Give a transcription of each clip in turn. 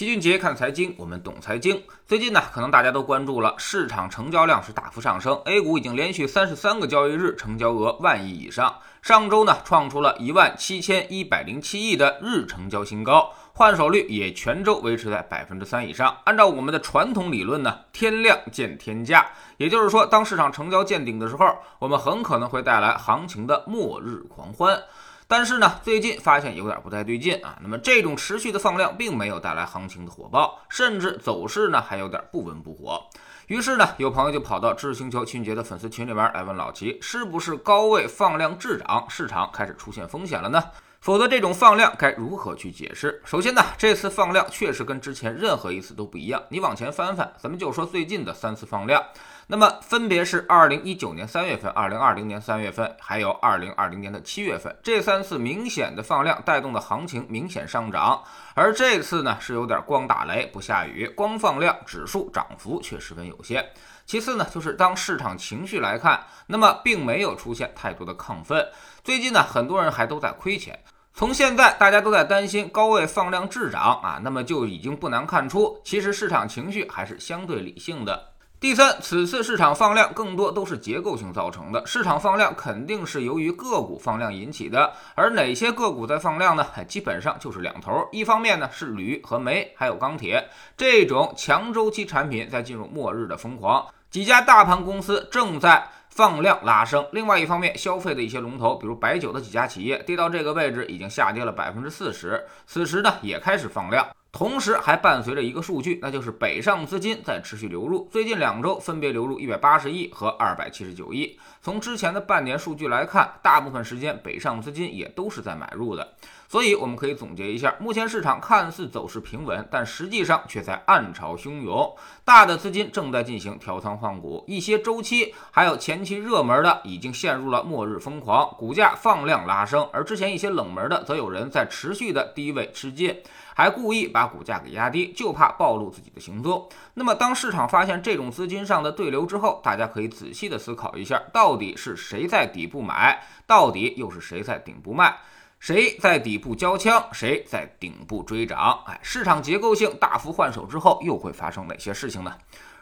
齐俊杰看财经，我们懂财经。最近呢，可能大家都关注了，市场成交量是大幅上升，A 股已经连续三十三个交易日成交额万亿以上。上周呢，创出了一万七千一百零七亿的日成交新高，换手率也全周维持在百分之三以上。按照我们的传统理论呢，天量见天价，也就是说，当市场成交见顶的时候，我们很可能会带来行情的末日狂欢。但是呢，最近发现有点不太对劲啊。那么这种持续的放量并没有带来行情的火爆，甚至走势呢还有点不温不火。于是呢，有朋友就跑到知识星球秦杰的粉丝群里边来问老齐，是不是高位放量滞涨，市场开始出现风险了呢？否则这种放量该如何去解释？首先呢，这次放量确实跟之前任何一次都不一样。你往前翻翻，咱们就说最近的三次放量。那么分别是二零一九年三月份、二零二零年三月份，还有二零二零年的七月份，这三次明显的放量带动的行情明显上涨，而这次呢是有点光打雷不下雨，光放量，指数涨幅却十分有限。其次呢，就是当市场情绪来看，那么并没有出现太多的亢奋。最近呢，很多人还都在亏钱。从现在大家都在担心高位放量滞涨啊，那么就已经不难看出，其实市场情绪还是相对理性的。第三，此次市场放量更多都是结构性造成的。市场放量肯定是由于个股放量引起的，而哪些个股在放量呢？基本上就是两头，一方面呢是铝和煤，还有钢铁这种强周期产品在进入末日的疯狂，几家大盘公司正在放量拉升。另外一方面，消费的一些龙头，比如白酒的几家企业，跌到这个位置已经下跌了百分之四十，此时呢也开始放量。同时还伴随着一个数据，那就是北上资金在持续流入。最近两周分别流入一百八十亿和二百七十九亿。从之前的半年数据来看，大部分时间北上资金也都是在买入的。所以我们可以总结一下，目前市场看似走势平稳，但实际上却在暗潮汹涌。大的资金正在进行调仓换股，一些周期还有前期热门的已经陷入了末日疯狂，股价放量拉升。而之前一些冷门的，则有人在持续的低位吃进。还故意把股价给压低，就怕暴露自己的行踪。那么，当市场发现这种资金上的对流之后，大家可以仔细的思考一下，到底是谁在底部买，到底又是谁在顶部卖？谁在底部交枪，谁在顶部追涨？哎，市场结构性大幅换手之后，又会发生哪些事情呢？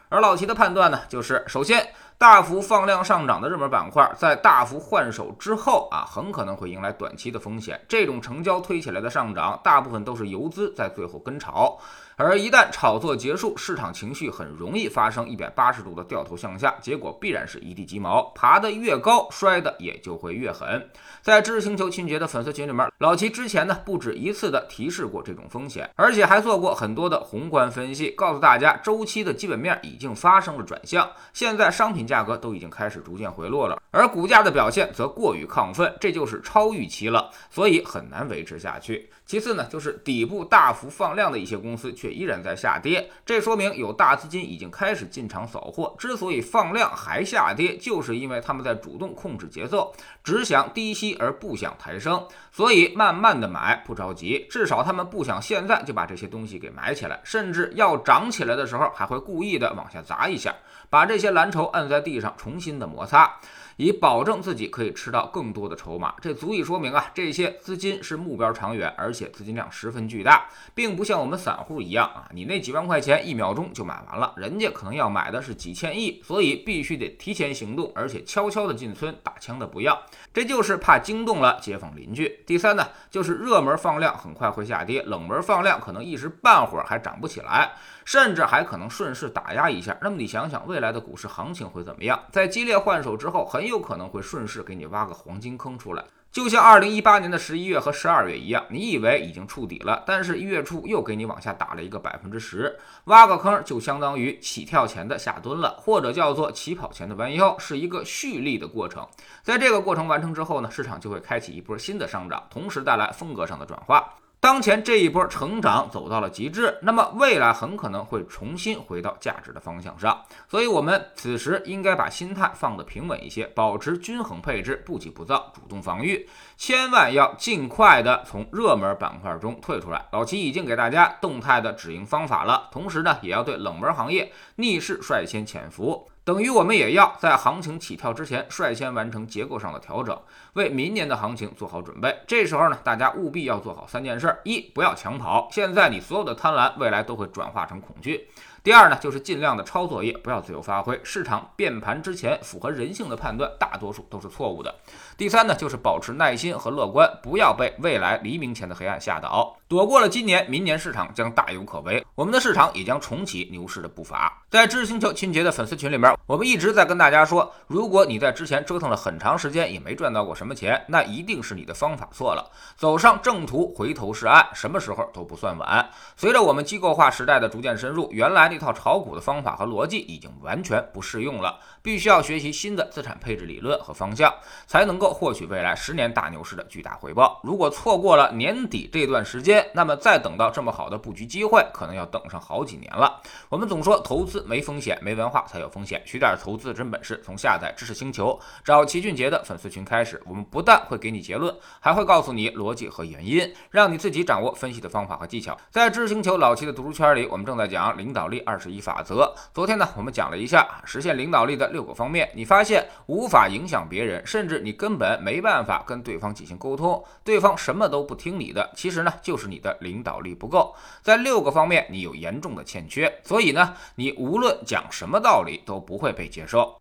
而老齐的判断呢，就是首先。大幅放量上涨的热门板块，在大幅换手之后啊，很可能会迎来短期的风险。这种成交推起来的上涨，大部分都是游资在最后跟炒。而一旦炒作结束，市场情绪很容易发生一百八十度的掉头向下，结果必然是一地鸡毛，爬得越高，摔的也就会越狠。在知识星球秦杰的粉丝群里面，老齐之前呢不止一次的提示过这种风险，而且还做过很多的宏观分析，告诉大家周期的基本面已经发生了转向，现在商品价格都已经开始逐渐回落了，而股价的表现则过于亢奋，这就是超预期了，所以很难维持下去。其次呢，就是底部大幅放量的一些公司却依然在下跌，这说明有大资金已经开始进场扫货。之所以放量还下跌，就是因为他们在主动控制节奏，只想低吸而不想抬升，所以慢慢的买，不着急。至少他们不想现在就把这些东西给买起来，甚至要涨起来的时候，还会故意的往下砸一下，把这些蓝筹摁在地上，重新的摩擦。以保证自己可以吃到更多的筹码，这足以说明啊，这些资金是目标长远，而且资金量十分巨大，并不像我们散户一样啊，你那几万块钱一秒钟就买完了，人家可能要买的是几千亿，所以必须得提前行动，而且悄悄的进村打枪的不要，这就是怕惊动了街坊邻居。第三呢，就是热门放量很快会下跌，冷门放量可能一时半会儿还涨不起来。甚至还可能顺势打压一下，那么你想想未来的股市行情会怎么样？在激烈换手之后，很有可能会顺势给你挖个黄金坑出来，就像二零一八年的十一月和十二月一样，你以为已经触底了，但是一月初又给你往下打了一个百分之十，挖个坑就相当于起跳前的下蹲了，或者叫做起跑前的弯腰，是一个蓄力的过程。在这个过程完成之后呢，市场就会开启一波新的上涨，同时带来风格上的转化。当前这一波成长走到了极致，那么未来很可能会重新回到价值的方向上，所以我们此时应该把心态放得平稳一些，保持均衡配置，不急不躁，主动防御，千万要尽快的从热门板块中退出来。老齐已经给大家动态的止盈方法了，同时呢，也要对冷门行业逆势率先潜伏。等于我们也要在行情起跳之前率先完成结构上的调整，为明年的行情做好准备。这时候呢，大家务必要做好三件事：一，不要抢跑，现在你所有的贪婪，未来都会转化成恐惧。第二呢，就是尽量的抄作业，不要自由发挥。市场变盘之前，符合人性的判断，大多数都是错误的。第三呢，就是保持耐心和乐观，不要被未来黎明前的黑暗吓倒。躲过了今年，明年市场将大有可为。我们的市场也将重启牛市的步伐。在知识星球清洁的粉丝群里面，我们一直在跟大家说，如果你在之前折腾了很长时间也没赚到过什么钱，那一定是你的方法错了。走上正途，回头是岸，什么时候都不算晚。随着我们机构化时代的逐渐深入，原来那套炒股的方法和逻辑已经完全不适用了，必须要学习新的资产配置理论和方向，才能够获取未来十年大牛市的巨大回报。如果错过了年底这段时间，那么再等到这么好的布局机会，可能要等上好几年了。我们总说投资没风险，没文化才有风险。学点投资真本事，从下载知识星球找齐俊杰的粉丝群开始。我们不但会给你结论，还会告诉你逻辑和原因，让你自己掌握分析的方法和技巧。在知识星球老齐的读书圈里，我们正在讲领导力力二十一法则。昨天呢，我们讲了一下实现领导力的六个方面。你发现无法影响别人，甚至你根本没办法跟对方进行沟通，对方什么都不听你的，其实呢，就是你的领导力不够。在六个方面，你有严重的欠缺，所以呢，你无论讲什么道理都不会被接受。